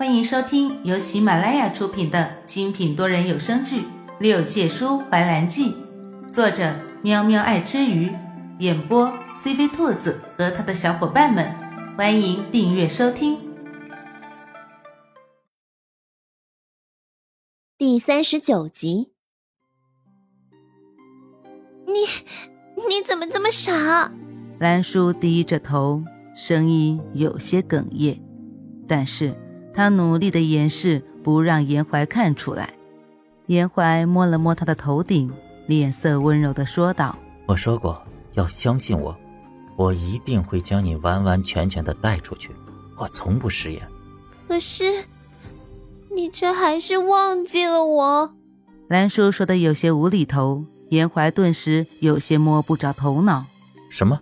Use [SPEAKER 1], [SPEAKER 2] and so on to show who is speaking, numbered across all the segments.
[SPEAKER 1] 欢迎收听由喜马拉雅出品的精品多人有声剧《六界书怀兰记》，作者喵喵爱吃鱼，演播 CV 兔子和他的小伙伴们。欢迎订阅收听。
[SPEAKER 2] 第三十九集，
[SPEAKER 3] 你你怎么这么傻？
[SPEAKER 1] 兰叔低着头，声音有些哽咽，但是。他努力的掩饰，不让严怀看出来。严怀摸了摸他的头顶，脸色温柔的说道：“
[SPEAKER 4] 我说过要相信我，我一定会将你完完全全的带出去。我从不食言。
[SPEAKER 3] 可是，你却还是忘记了我。”
[SPEAKER 1] 兰叔说的有些无厘头，严怀顿时有些摸不着头脑。
[SPEAKER 4] 什么？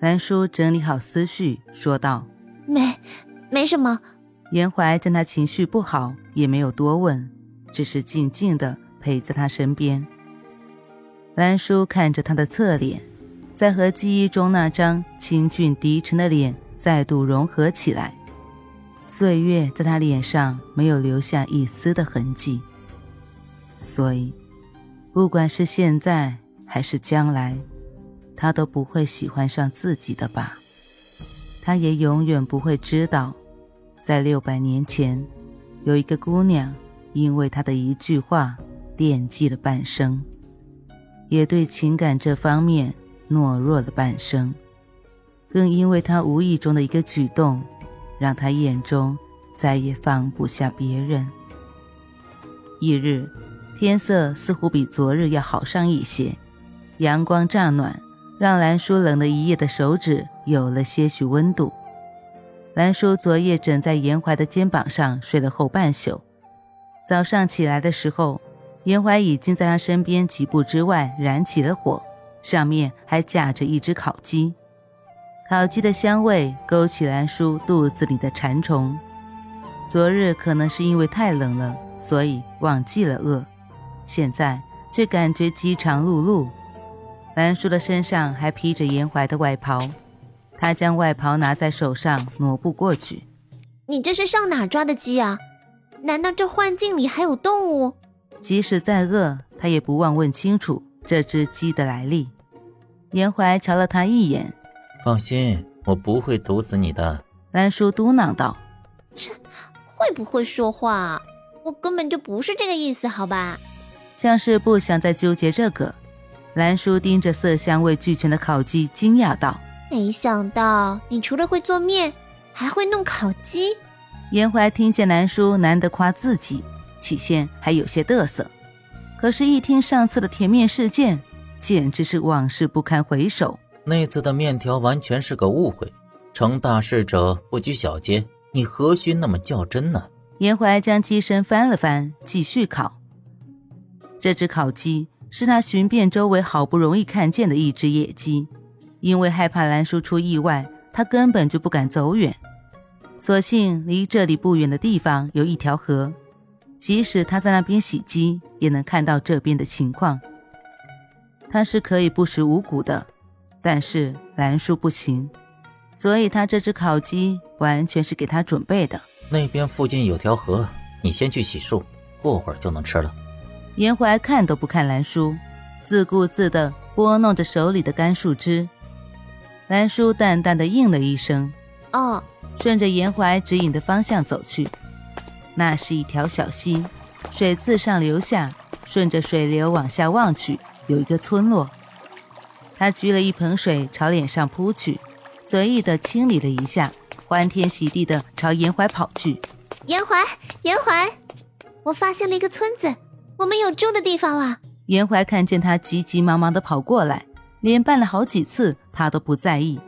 [SPEAKER 1] 兰叔整理好思绪，说道：“
[SPEAKER 3] 没，没什么。”
[SPEAKER 1] 严怀见他情绪不好，也没有多问，只是静静的陪在他身边。兰叔看着他的侧脸，在和记忆中那张清俊低沉的脸再度融合起来，岁月在他脸上没有留下一丝的痕迹。所以，不管是现在还是将来，他都不会喜欢上自己的吧？他也永远不会知道。在六百年前，有一个姑娘，因为他的一句话惦记了半生，也对情感这方面懦弱了半生，更因为他无意中的一个举动，让他眼中再也放不下别人。翌日，天色似乎比昨日要好上一些，阳光乍暖，让兰叔冷了一夜的手指有了些许温度。兰叔昨夜枕在严怀的肩膀上睡了后半宿，早上起来的时候，严怀已经在他身边几步之外燃起了火，上面还架着一只烤鸡。烤鸡的香味勾起兰叔肚子里的馋虫。昨日可能是因为太冷了，所以忘记了饿，现在却感觉饥肠辘辘。兰叔的身上还披着严怀的外袍。他将外袍拿在手上，挪步过去。
[SPEAKER 3] 你这是上哪抓的鸡啊？难道这幻境里还有动物？
[SPEAKER 1] 即使再饿，他也不忘问清楚这只鸡的来历。严怀瞧了他一眼，
[SPEAKER 4] 放心，我不会毒死你的。
[SPEAKER 1] 兰叔嘟囔道：“
[SPEAKER 3] 切，会不会说话？我根本就不是这个意思，好吧？”
[SPEAKER 1] 像是不想再纠结这个，兰叔盯着色香味俱全的烤鸡，惊讶道。
[SPEAKER 3] 没想到你除了会做面，还会弄烤鸡。
[SPEAKER 1] 严怀听见南叔难得夸自己，起先还有些得瑟，可是，一听上次的甜面事件，简直是往事不堪回首。
[SPEAKER 4] 那次的面条完全是个误会，成大事者不拘小节，你何须那么较真呢？
[SPEAKER 1] 严怀将鸡身翻了翻，继续烤。这只烤鸡是他寻遍周围好不容易看见的一只野鸡。因为害怕兰叔出意外，他根本就不敢走远。所幸离这里不远的地方有一条河，即使他在那边洗鸡，也能看到这边的情况。他是可以不食五谷的，但是兰叔不行，所以他这只烤鸡完全是给他准备的。
[SPEAKER 4] 那边附近有条河，你先去洗漱，过会儿就能吃了。
[SPEAKER 1] 严怀看都不看兰叔，自顾自地拨弄着手里的干树枝。兰叔淡淡的应了一声：“
[SPEAKER 3] 哦。”
[SPEAKER 1] 顺着严怀指引的方向走去。那是一条小溪，水自上流下，顺着水流往下望去，有一个村落。他掬了一盆水朝脸上扑去，随意的清理了一下，欢天喜地的朝严怀跑去。
[SPEAKER 3] 严怀，严怀，我发现了一个村子，我们有住的地方了。
[SPEAKER 1] 严怀看见他急急忙忙的跑过来。连绊了好几次，他都不在意。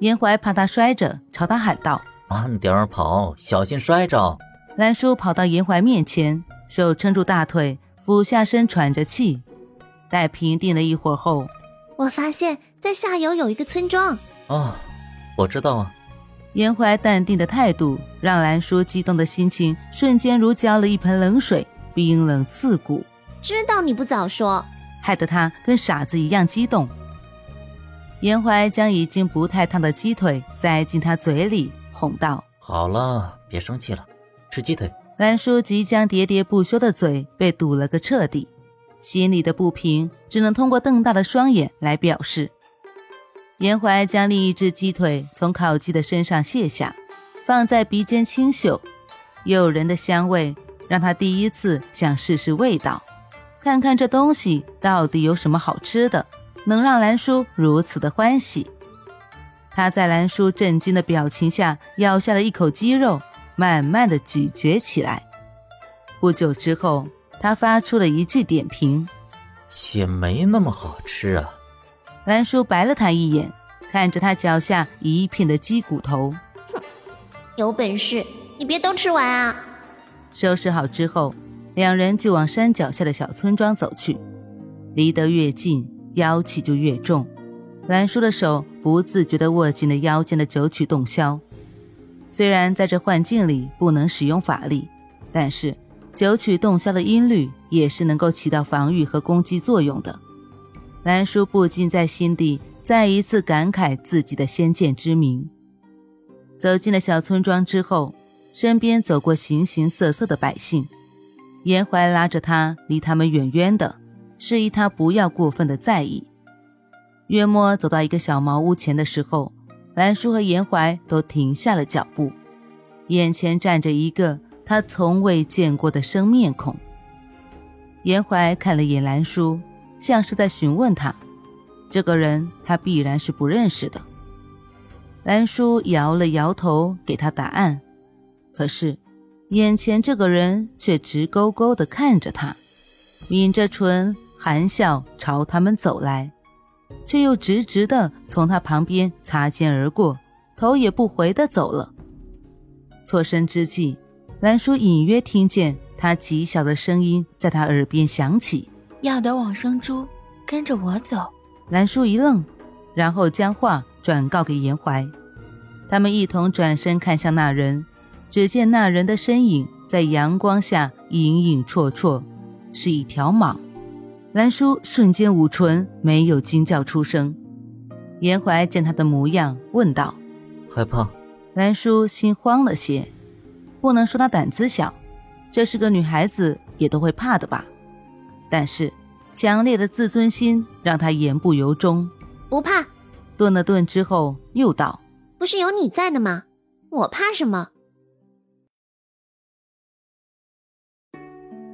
[SPEAKER 1] 严怀怕他摔着，朝他喊道：“
[SPEAKER 4] 慢点跑，小心摔着。”
[SPEAKER 1] 兰叔跑到严怀面前，手撑住大腿，俯下身喘着气。待平定了一会儿后，
[SPEAKER 3] 我发现，在下游有一个村庄。
[SPEAKER 4] 哦，我知道啊。
[SPEAKER 1] 严怀淡定的态度，让兰叔激动的心情瞬间如浇了一盆冷水，冰冷刺骨。
[SPEAKER 3] 知道你不早说。
[SPEAKER 1] 害得他跟傻子一样激动。严怀将已经不太烫的鸡腿塞进他嘴里，哄道：“
[SPEAKER 4] 好了，别生气了，吃鸡腿。
[SPEAKER 1] 兰叔即将喋喋不休的嘴被堵了个彻底，心里的不平只能通过瞪大的双眼来表示。严怀将另一只鸡腿从烤鸡的身上卸下，放在鼻尖清嗅，诱人的香味让他第一次想试试味道，看看这东西到底有什么好吃的，能让兰叔如此的欢喜。他在兰叔震惊的表情下咬下了一口鸡肉，慢慢的咀嚼起来。不久之后，他发出了一句点评：“
[SPEAKER 4] 也没那么好吃啊。”
[SPEAKER 1] 兰叔白了他一眼，看着他脚下一片的鸡骨头，
[SPEAKER 3] 哼，有本事你别都吃完啊！
[SPEAKER 1] 收拾好之后，两人就往山脚下的小村庄走去。离得越近，妖气就越重。兰叔的手不自觉地握紧了腰间的九曲洞箫。虽然在这幻境里不能使用法力，但是九曲洞箫的音律也是能够起到防御和攻击作用的。兰叔不禁在心底再一次感慨自己的先见之明。走进了小村庄之后，身边走过形形色色的百姓，严怀拉着他离他们远远的，示意他不要过分的在意。约莫走到一个小茅屋前的时候，兰叔和严怀都停下了脚步，眼前站着一个他从未见过的生面孔。严怀看了眼兰叔。像是在询问他，这个人他必然是不认识的。兰叔摇了摇头，给他答案。可是，眼前这个人却直勾勾地看着他，抿着唇，含笑朝他们走来，却又直直地从他旁边擦肩而过，头也不回地走了。错身之际，兰叔隐约听见他极小的声音在他耳边响起。
[SPEAKER 5] 要得往生珠，跟着我走。
[SPEAKER 1] 兰叔一愣，然后将话转告给严怀。他们一同转身看向那人，只见那人的身影在阳光下隐隐绰绰，是一条蟒。兰叔瞬间捂唇，没有惊叫出声。严怀见他的模样，问道：“
[SPEAKER 4] 害怕？”
[SPEAKER 1] 兰叔心慌了些，不能说他胆子小，这是个女孩子也都会怕的吧。但是，强烈的自尊心让他言不由衷。
[SPEAKER 3] 不怕。
[SPEAKER 1] 顿了顿之后，又道：“
[SPEAKER 3] 不是有你在呢吗？我怕什么？”